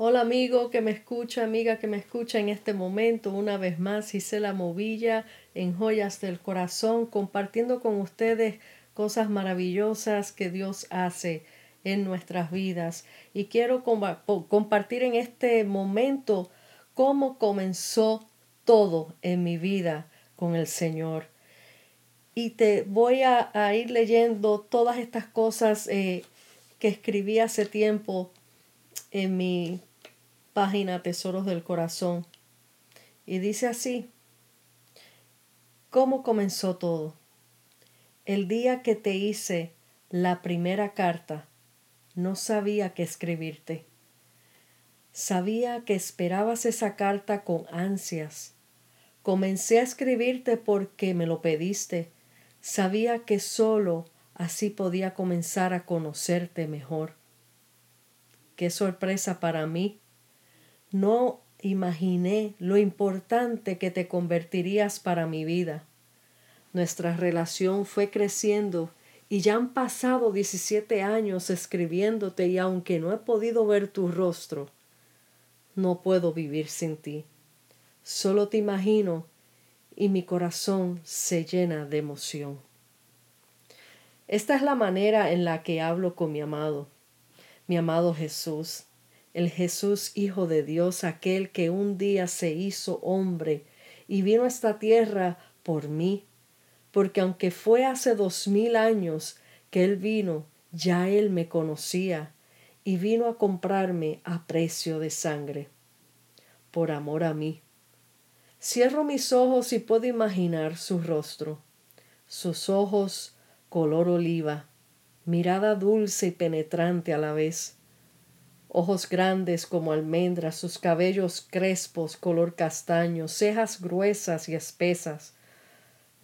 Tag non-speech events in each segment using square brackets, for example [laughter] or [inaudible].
Hola amigo que me escucha, amiga que me escucha en este momento. Una vez más, Gisela Movilla en Joyas del Corazón, compartiendo con ustedes cosas maravillosas que Dios hace en nuestras vidas. Y quiero compartir en este momento cómo comenzó todo en mi vida con el Señor. Y te voy a, ir leyendo todas estas cosas eh, que escribí hace tiempo en mi página Tesoros del Corazón. Y dice así, ¿cómo comenzó todo? El día que te hice la primera carta, no sabía qué escribirte. Sabía que esperabas esa carta con ansias. Comencé a escribirte porque me lo pediste. Sabía que solo así podía comenzar a conocerte mejor. Qué sorpresa para mí no imaginé lo importante que te convertirías para mi vida. Nuestra relación fue creciendo y ya han pasado 17 años escribiéndote y aunque no he podido ver tu rostro, no puedo vivir sin ti. Solo te imagino y mi corazón se llena de emoción. Esta es la manera en la que hablo con mi amado, mi amado Jesús el Jesús Hijo de Dios, aquel que un día se hizo hombre y vino a esta tierra por mí, porque aunque fue hace dos mil años que Él vino, ya Él me conocía y vino a comprarme a precio de sangre, por amor a mí. Cierro mis ojos y puedo imaginar su rostro, sus ojos color oliva, mirada dulce y penetrante a la vez, ojos grandes como almendras, sus cabellos crespos color castaño, cejas gruesas y espesas,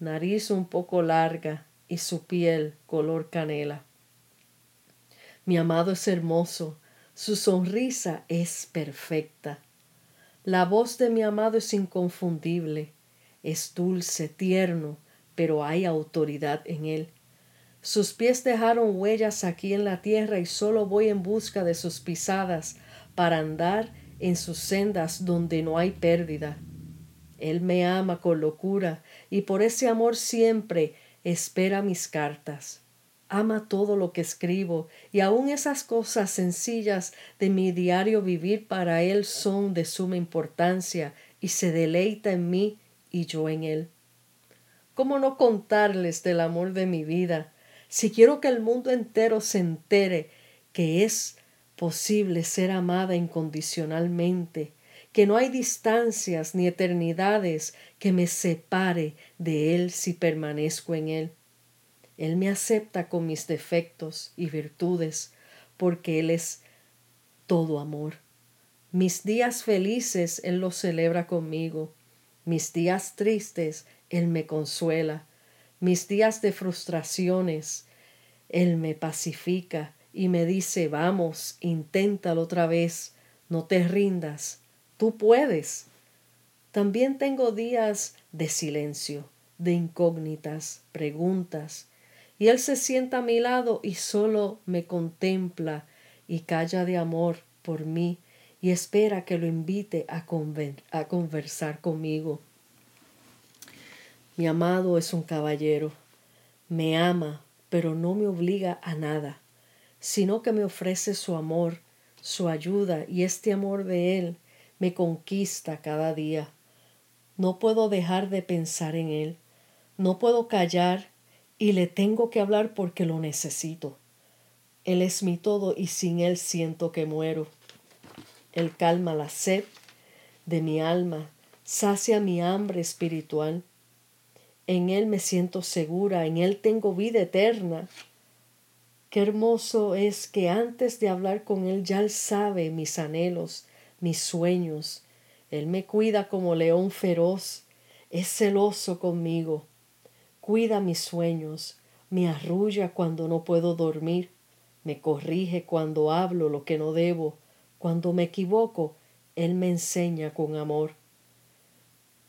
nariz un poco larga y su piel color canela. Mi amado es hermoso, su sonrisa es perfecta. La voz de mi amado es inconfundible, es dulce, tierno, pero hay autoridad en él. Sus pies dejaron huellas aquí en la tierra y solo voy en busca de sus pisadas para andar en sus sendas donde no hay pérdida. Él me ama con locura y por ese amor siempre espera mis cartas. Ama todo lo que escribo y aun esas cosas sencillas de mi diario vivir para Él son de suma importancia y se deleita en mí y yo en Él. ¿Cómo no contarles del amor de mi vida? Si quiero que el mundo entero se entere que es posible ser amada incondicionalmente, que no hay distancias ni eternidades que me separe de Él si permanezco en Él. Él me acepta con mis defectos y virtudes, porque Él es todo amor. Mis días felices Él los celebra conmigo, mis días tristes Él me consuela, mis días de frustraciones, Él me pacifica y me dice, vamos, inténtalo otra vez, no te rindas, tú puedes. También tengo días de silencio, de incógnitas, preguntas, y Él se sienta a mi lado y solo me contempla y calla de amor por mí y espera que lo invite a, a conversar conmigo. Mi amado es un caballero, me ama, pero no me obliga a nada, sino que me ofrece su amor, su ayuda, y este amor de él me conquista cada día. No puedo dejar de pensar en él, no puedo callar y le tengo que hablar porque lo necesito. Él es mi todo y sin él siento que muero. Él calma la sed de mi alma, sacia mi hambre espiritual en Él me siento segura, en Él tengo vida eterna. Qué hermoso es que antes de hablar con Él ya Él sabe mis anhelos, mis sueños. Él me cuida como león feroz, es celoso conmigo, cuida mis sueños, me arrulla cuando no puedo dormir, me corrige cuando hablo lo que no debo, cuando me equivoco, Él me enseña con amor.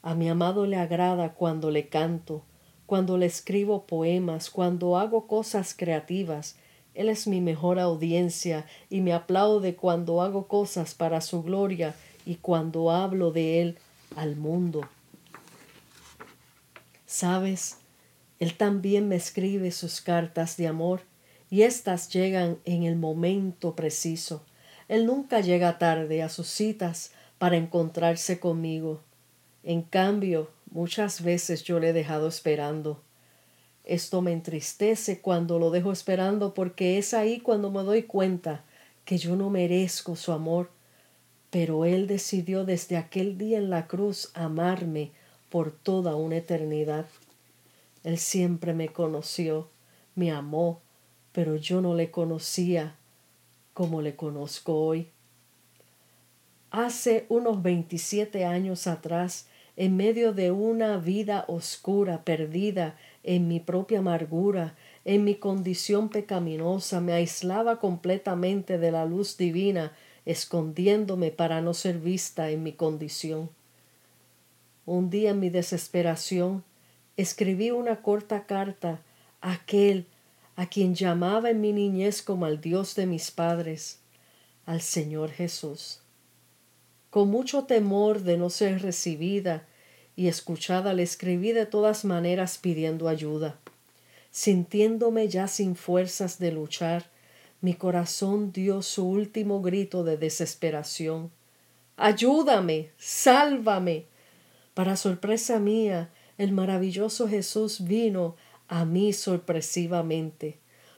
A mi amado le agrada cuando le canto, cuando le escribo poemas, cuando hago cosas creativas Él es mi mejor audiencia y me aplaude cuando hago cosas para su gloria y cuando hablo de Él al mundo. Sabes, Él también me escribe sus cartas de amor y éstas llegan en el momento preciso. Él nunca llega tarde a sus citas para encontrarse conmigo. En cambio, muchas veces yo le he dejado esperando. Esto me entristece cuando lo dejo esperando porque es ahí cuando me doy cuenta que yo no merezco su amor, pero Él decidió desde aquel día en la cruz amarme por toda una eternidad. Él siempre me conoció, me amó, pero yo no le conocía como le conozco hoy. Hace unos 27 años atrás, en medio de una vida oscura, perdida en mi propia amargura, en mi condición pecaminosa, me aislaba completamente de la luz divina, escondiéndome para no ser vista en mi condición. Un día en mi desesperación escribí una corta carta a aquel a quien llamaba en mi niñez como al Dios de mis padres, al Señor Jesús. Con mucho temor de no ser recibida y escuchada, le escribí de todas maneras pidiendo ayuda. Sintiéndome ya sin fuerzas de luchar, mi corazón dio su último grito de desesperación. Ayúdame, sálvame. Para sorpresa mía, el maravilloso Jesús vino a mí sorpresivamente.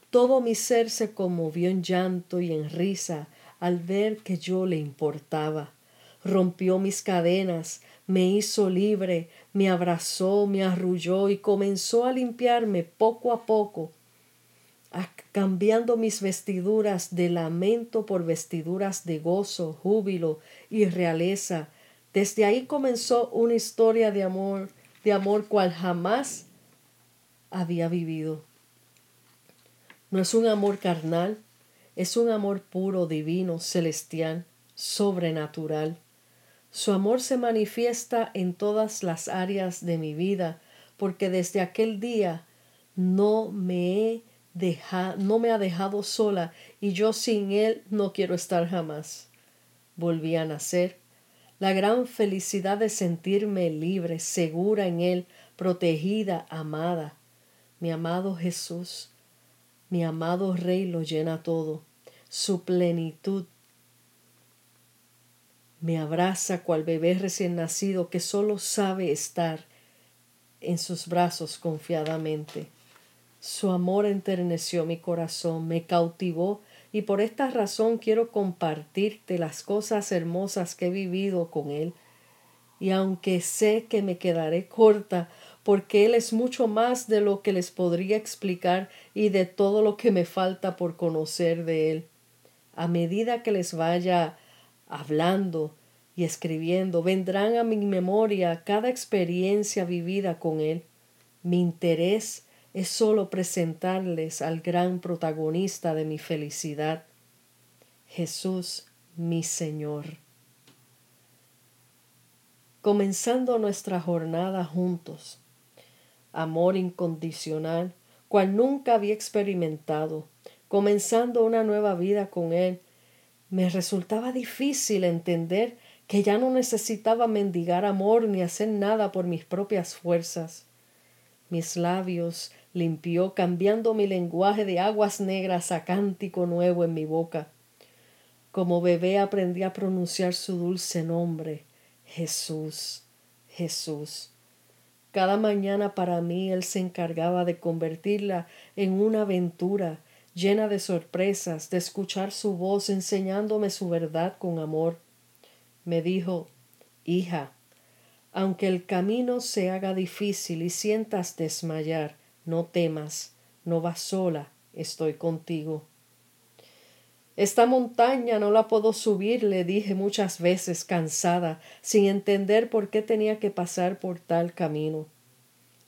Todo mi ser se conmovió en llanto y en risa al ver que yo le importaba. Rompió mis cadenas, me hizo libre, me abrazó, me arrulló y comenzó a limpiarme poco a poco, cambiando mis vestiduras de lamento por vestiduras de gozo, júbilo y realeza. Desde ahí comenzó una historia de amor, de amor cual jamás había vivido. No es un amor carnal, es un amor puro, divino, celestial, sobrenatural. Su amor se manifiesta en todas las áreas de mi vida, porque desde aquel día no me he no me ha dejado sola y yo sin él no quiero estar jamás. Volví a nacer. La gran felicidad de sentirme libre, segura en él, protegida, amada. Mi amado Jesús, mi amado Rey lo llena todo. Su plenitud me abraza cual bebé recién nacido que solo sabe estar en sus brazos confiadamente. Su amor enterneció mi corazón, me cautivó y por esta razón quiero compartirte las cosas hermosas que he vivido con Él. Y aunque sé que me quedaré corta, porque Él es mucho más de lo que les podría explicar y de todo lo que me falta por conocer de Él. A medida que les vaya hablando y escribiendo, vendrán a mi memoria cada experiencia vivida con Él. Mi interés es solo presentarles al gran protagonista de mi felicidad, Jesús mi Señor. Comenzando nuestra jornada juntos, amor incondicional, cual nunca había experimentado, comenzando una nueva vida con Él, me resultaba difícil entender que ya no necesitaba mendigar amor ni hacer nada por mis propias fuerzas. Mis labios limpió cambiando mi lenguaje de aguas negras a cántico nuevo en mi boca. Como bebé aprendí a pronunciar su dulce nombre, Jesús, Jesús. Cada mañana para mí Él se encargaba de convertirla en una aventura llena de sorpresas, de escuchar su voz enseñándome su verdad con amor. Me dijo, Hija, aunque el camino se haga difícil y sientas desmayar, no temas, no vas sola, estoy contigo. Esta montaña no la puedo subir, le dije muchas veces cansada, sin entender por qué tenía que pasar por tal camino.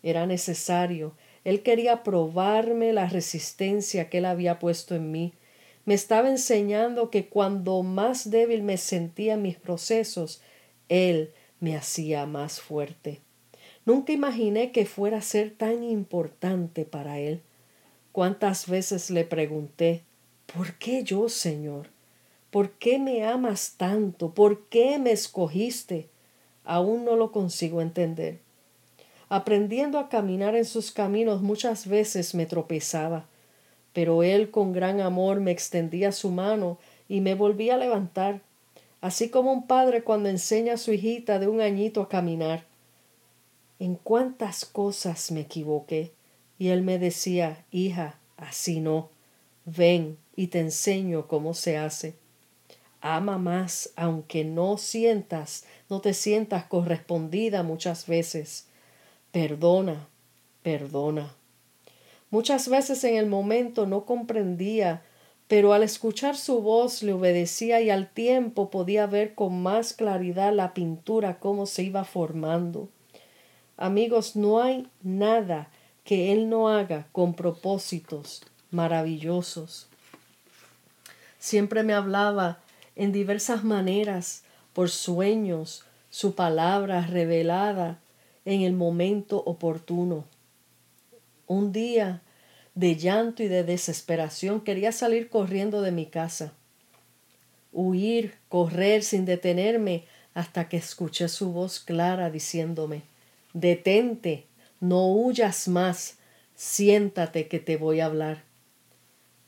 Era necesario. Él quería probarme la resistencia que él había puesto en mí. Me estaba enseñando que cuando más débil me sentía en mis procesos, él me hacía más fuerte. Nunca imaginé que fuera a ser tan importante para él cuántas veces le pregunté, ¿por qué yo, Señor? ¿Por qué me amas tanto? ¿Por qué me escogiste? Aún no lo consigo entender. Aprendiendo a caminar en sus caminos muchas veces me tropezaba, pero Él con gran amor me extendía su mano y me volvía a levantar, así como un padre cuando enseña a su hijita de un añito a caminar. En cuántas cosas me equivoqué, y Él me decía, hija, así no, ven y te enseño cómo se hace. Ama más aunque no sientas, no te sientas correspondida muchas veces Perdona, perdona. Muchas veces en el momento no comprendía, pero al escuchar su voz le obedecía y al tiempo podía ver con más claridad la pintura cómo se iba formando. Amigos, no hay nada que Él no haga con propósitos maravillosos. Siempre me hablaba en diversas maneras, por sueños, su palabra revelada, en el momento oportuno. Un día de llanto y de desesperación quería salir corriendo de mi casa, huir, correr sin detenerme hasta que escuché su voz clara diciéndome Detente, no huyas más, siéntate que te voy a hablar.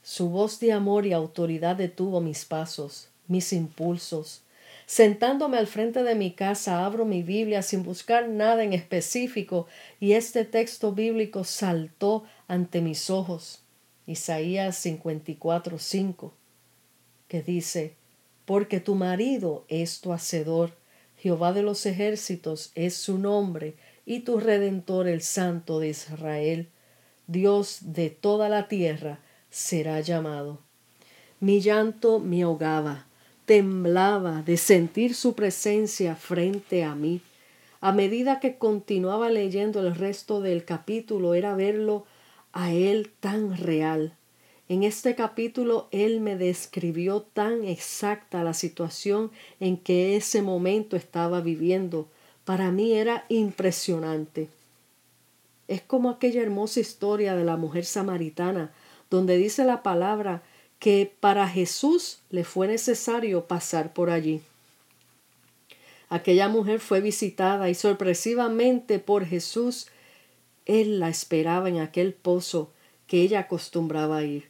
Su voz de amor y autoridad detuvo mis pasos, mis impulsos, Sentándome al frente de mi casa, abro mi Biblia sin buscar nada en específico y este texto bíblico saltó ante mis ojos. Isaías 54, 5, que dice, Porque tu marido es tu hacedor, Jehová de los ejércitos es su nombre, y tu redentor el Santo de Israel, Dios de toda la tierra, será llamado. Mi llanto me ahogaba temblaba de sentir su presencia frente a mí. A medida que continuaba leyendo el resto del capítulo era verlo a él tan real. En este capítulo él me describió tan exacta la situación en que ese momento estaba viviendo. Para mí era impresionante. Es como aquella hermosa historia de la mujer samaritana, donde dice la palabra que para Jesús le fue necesario pasar por allí. Aquella mujer fue visitada y sorpresivamente por Jesús, él la esperaba en aquel pozo que ella acostumbraba ir,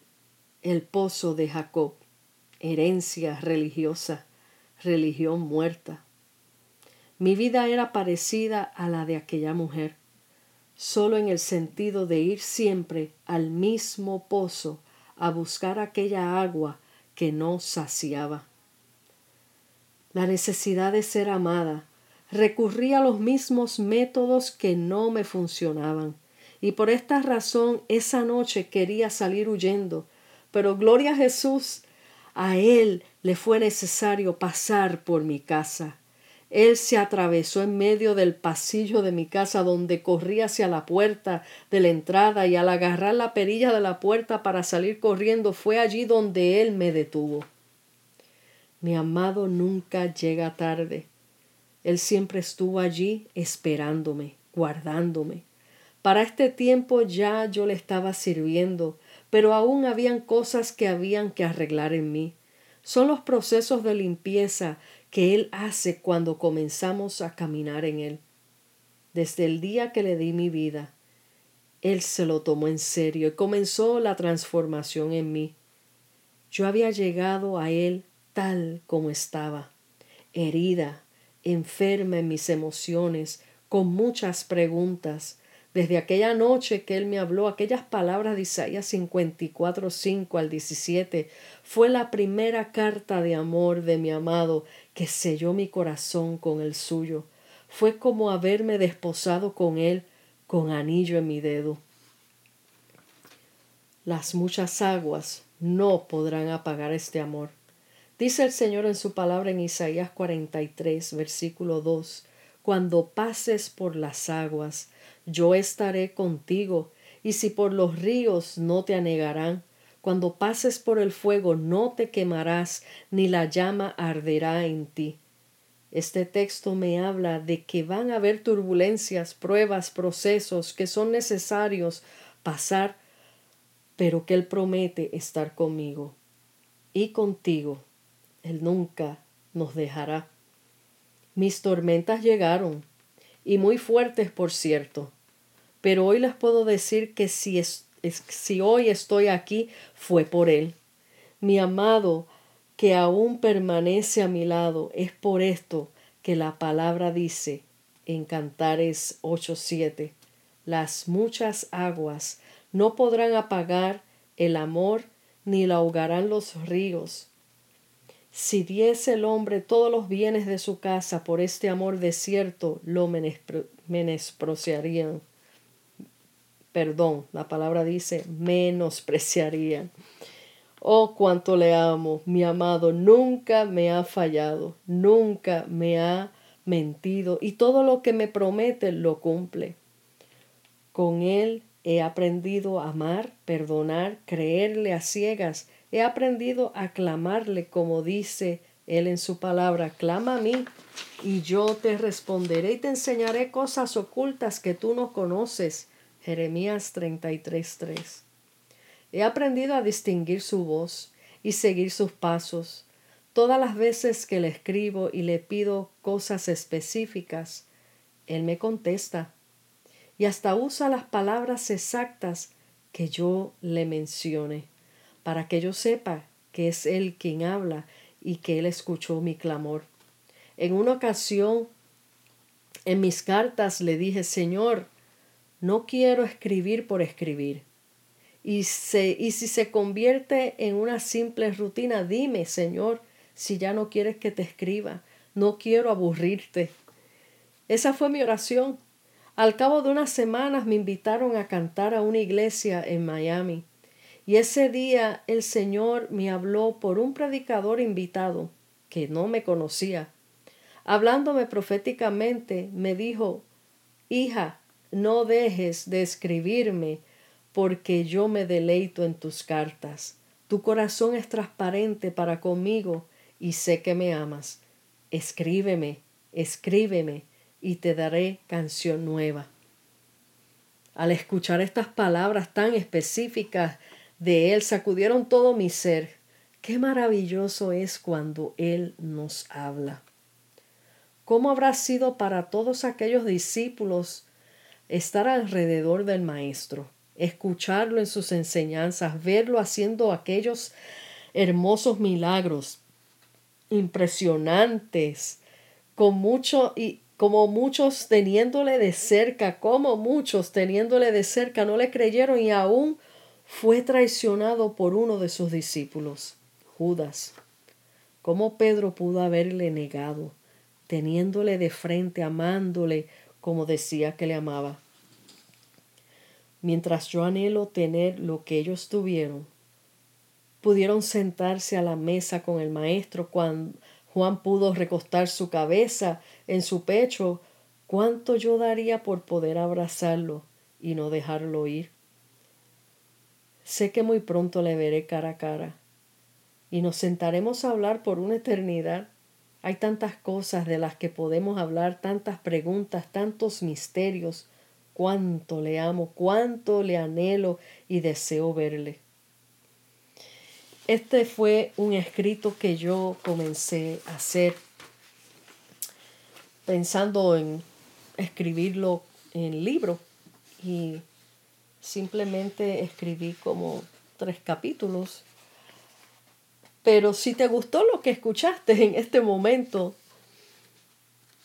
el pozo de Jacob, herencia religiosa, religión muerta. Mi vida era parecida a la de aquella mujer, solo en el sentido de ir siempre al mismo pozo a buscar aquella agua que no saciaba. La necesidad de ser amada recurría a los mismos métodos que no me funcionaban, y por esta razón esa noche quería salir huyendo, pero gloria a Jesús, a él le fue necesario pasar por mi casa. Él se atravesó en medio del pasillo de mi casa donde corría hacia la puerta de la entrada y al agarrar la perilla de la puerta para salir corriendo fue allí donde Él me detuvo. Mi amado nunca llega tarde. Él siempre estuvo allí esperándome, guardándome. Para este tiempo ya yo le estaba sirviendo, pero aún habían cosas que habían que arreglar en mí. Son los procesos de limpieza que Él hace cuando comenzamos a caminar en Él. Desde el día que le di mi vida, Él se lo tomó en serio y comenzó la transformación en mí. Yo había llegado a Él tal como estaba, herida, enferma en mis emociones, con muchas preguntas, desde aquella noche que él me habló, aquellas palabras de Isaías 54, 5 al 17, fue la primera carta de amor de mi amado que selló mi corazón con el suyo. Fue como haberme desposado con él con anillo en mi dedo. Las muchas aguas no podrán apagar este amor. Dice el Señor en su palabra en Isaías 43, versículo 2, Cuando pases por las aguas, yo estaré contigo, y si por los ríos no te anegarán, cuando pases por el fuego no te quemarás, ni la llama arderá en ti. Este texto me habla de que van a haber turbulencias, pruebas, procesos que son necesarios pasar pero que Él promete estar conmigo y contigo. Él nunca nos dejará. Mis tormentas llegaron, y muy fuertes, por cierto, pero hoy les puedo decir que si, es, si hoy estoy aquí fue por Él. Mi amado, que aún permanece a mi lado, es por esto que la palabra dice en Cantares 8:7, las muchas aguas no podrán apagar el amor ni la ahogarán los ríos. Si diese el hombre todos los bienes de su casa por este amor desierto, lo menospreciarían. Perdón, la palabra dice menospreciarían. Oh, cuánto le amo, mi amado, nunca me ha fallado, nunca me ha mentido y todo lo que me promete lo cumple. Con él he aprendido a amar, perdonar, creerle a ciegas, he aprendido a clamarle como dice él en su palabra, clama a mí y yo te responderé y te enseñaré cosas ocultas que tú no conoces. Jeremías 33:3. He aprendido a distinguir su voz y seguir sus pasos. Todas las veces que le escribo y le pido cosas específicas, él me contesta y hasta usa las palabras exactas que yo le mencione, para que yo sepa que es él quien habla y que él escuchó mi clamor. En una ocasión, en mis cartas le dije, Señor, no quiero escribir por escribir y, y si se convierte en una simple rutina, dime, Señor, si ya no quieres que te escriba. No quiero aburrirte. Esa fue mi oración. Al cabo de unas semanas me invitaron a cantar a una iglesia en Miami. Y ese día el Señor me habló por un predicador invitado que no me conocía. Hablándome proféticamente, me dijo, Hija, no dejes de escribirme porque yo me deleito en tus cartas. Tu corazón es transparente para conmigo y sé que me amas. Escríbeme, escríbeme y te daré canción nueva. Al escuchar estas palabras tan específicas de Él, sacudieron todo mi ser. Qué maravilloso es cuando Él nos habla. ¿Cómo habrá sido para todos aquellos discípulos estar alrededor del Maestro? escucharlo en sus enseñanzas, verlo haciendo aquellos hermosos milagros impresionantes, con mucho y como muchos teniéndole de cerca, como muchos teniéndole de cerca no le creyeron y aún fue traicionado por uno de sus discípulos, Judas. ¿Cómo Pedro pudo haberle negado, teniéndole de frente, amándole como decía que le amaba? mientras yo anhelo tener lo que ellos tuvieron. Pudieron sentarse a la mesa con el maestro cuando Juan pudo recostar su cabeza en su pecho. ¿Cuánto yo daría por poder abrazarlo y no dejarlo ir? Sé que muy pronto le veré cara a cara y nos sentaremos a hablar por una eternidad. Hay tantas cosas de las que podemos hablar, tantas preguntas, tantos misterios, cuánto le amo, cuánto le anhelo y deseo verle. Este fue un escrito que yo comencé a hacer pensando en escribirlo en libro y simplemente escribí como tres capítulos. Pero si te gustó lo que escuchaste en este momento,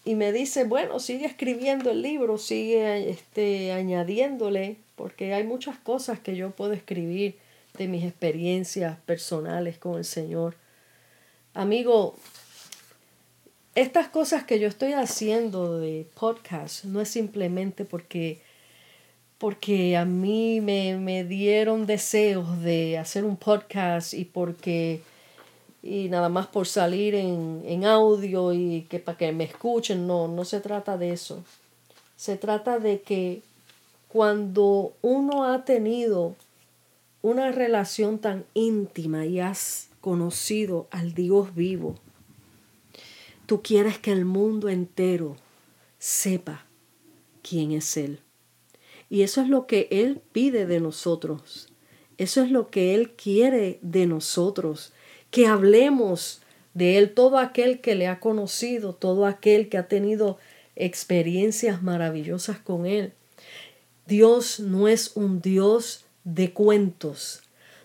y me dice, bueno, sigue escribiendo el libro, sigue este, añadiéndole, porque hay muchas cosas que yo puedo escribir de mis experiencias personales con el Señor. Amigo, estas cosas que yo estoy haciendo de podcast no es simplemente porque, porque a mí me, me dieron deseos de hacer un podcast y porque y nada más por salir en, en audio y que para que me escuchen, no, no se trata de eso. Se trata de que cuando uno ha tenido una relación tan íntima y has conocido al Dios vivo, tú quieres que el mundo entero sepa quién es Él. Y eso es lo que Él pide de nosotros. Eso es lo que Él quiere de nosotros, que hablemos de Él, todo aquel que le ha conocido, todo aquel que ha tenido experiencias maravillosas con Él. Dios no es un Dios de cuentos.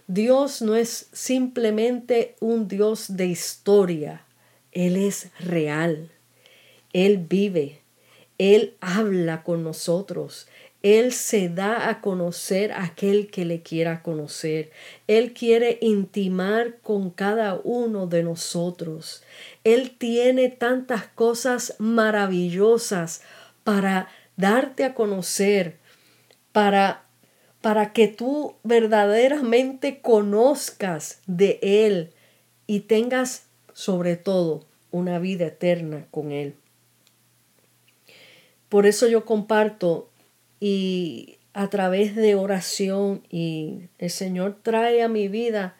Dios no es simplemente un Dios de historia. Él es real. Él vive. Él habla con nosotros. Él se da a conocer a aquel que le quiera conocer. Él quiere intimar con cada uno de nosotros. Él tiene tantas cosas maravillosas para darte a conocer, para para que tú verdaderamente conozcas de Él y tengas sobre todo una vida eterna con Él. Por eso yo comparto y a través de oración y el Señor trae a mi vida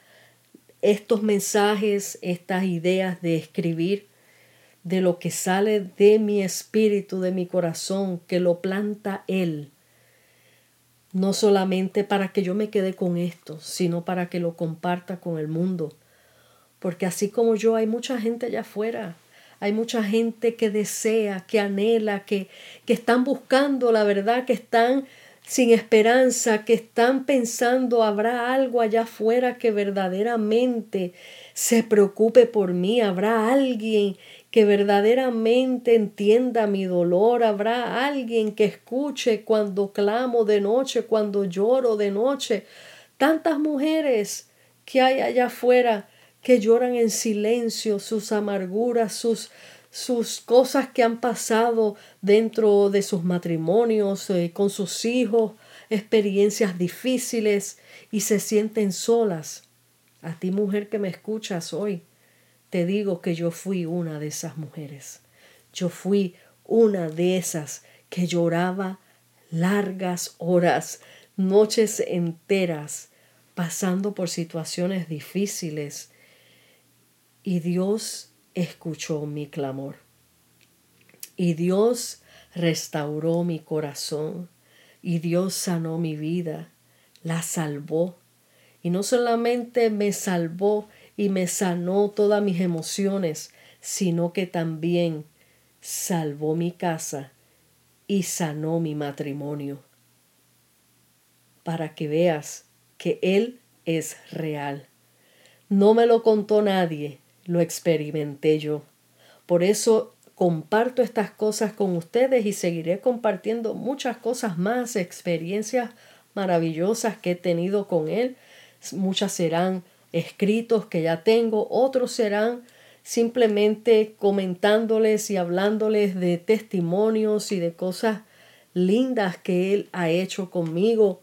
estos mensajes, estas ideas de escribir, de lo que sale de mi espíritu, de mi corazón, que lo planta Él. No solamente para que yo me quede con esto, sino para que lo comparta con el mundo. Porque así como yo, hay mucha gente allá afuera hay mucha gente que desea, que anhela, que, que están buscando la verdad, que están sin esperanza, que están pensando, habrá algo allá afuera que verdaderamente se preocupe por mí, habrá alguien que verdaderamente entienda mi dolor, habrá alguien que escuche cuando clamo de noche, cuando lloro de noche. Tantas mujeres que hay allá afuera que lloran en silencio sus amarguras, sus, sus cosas que han pasado dentro de sus matrimonios, eh, con sus hijos, experiencias difíciles y se sienten solas. A ti mujer que me escuchas hoy, te digo que yo fui una de esas mujeres. Yo fui una de esas que lloraba largas horas, noches enteras, pasando por situaciones difíciles y Dios escuchó mi clamor. Y Dios restauró mi corazón. Y Dios sanó mi vida. La salvó. Y no solamente me salvó y me sanó todas mis emociones, sino que también salvó mi casa y sanó mi matrimonio. Para que veas que Él es real. No me lo contó nadie, lo experimenté yo. Por eso comparto estas cosas con ustedes y seguiré compartiendo muchas cosas más, experiencias maravillosas que he tenido con Él. Muchas serán escritos que ya tengo, otros serán simplemente comentándoles y hablándoles de testimonios y de cosas lindas que Él ha hecho conmigo.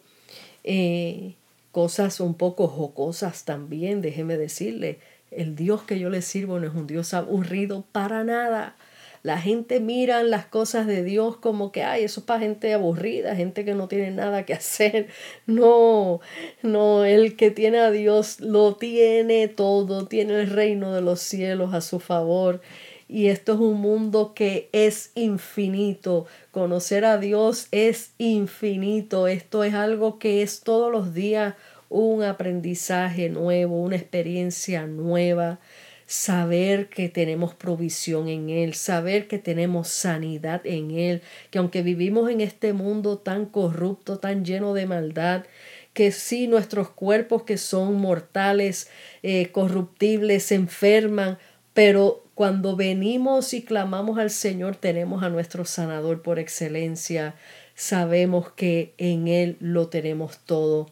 Eh, cosas un poco jocosas también, déjeme decirle. El Dios que yo le sirvo no es un Dios aburrido para nada. La gente mira las cosas de Dios como que, ay, eso es para gente aburrida, gente que no tiene nada que hacer. [laughs] No, no, el que tiene a Dios lo tiene todo, tiene el reino de los cielos a su favor. Y esto es un mundo que es infinito. Conocer a Dios es infinito. Esto es algo que es todos los días un aprendizaje nuevo, una experiencia nueva, saber que tenemos provisión en Él, saber que tenemos sanidad en Él, que aunque vivimos en este mundo tan corrupto, tan lleno de maldad, que sí nuestros cuerpos que son mortales, eh, corruptibles, se enferman, pero cuando venimos y clamamos al Señor tenemos a nuestro sanador por excelencia, sabemos que en Él lo tenemos todo.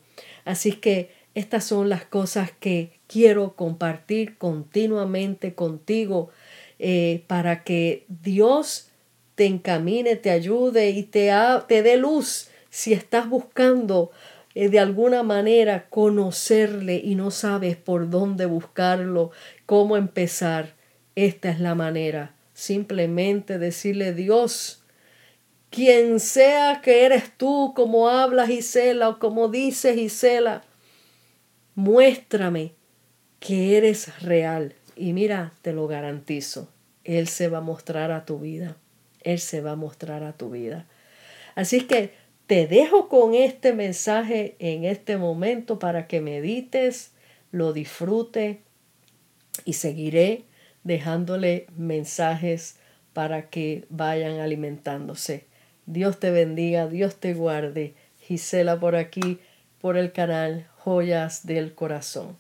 Así que estas son las cosas que quiero compartir continuamente contigo eh, para que Dios te encamine, te ayude y te, te dé luz si estás buscando eh, de alguna manera conocerle y no sabes por dónde buscarlo, cómo empezar. Esta es la manera. Simplemente decirle Dios, quien sea que eres tú, como hablas Gisela o como dices Gisela, muéstrame que eres real. Y mira, te lo garantizo, Él se va a mostrar a tu vida. Él se va a mostrar a tu vida. Así que Te dejo con este mensaje en este momento para que medites, lo disfrute y seguiré dejándole mensajes para que vayan alimentándose. Dios te bendiga, Dios te guarde. Gisela por aquí, por el canal Joyas del Corazón.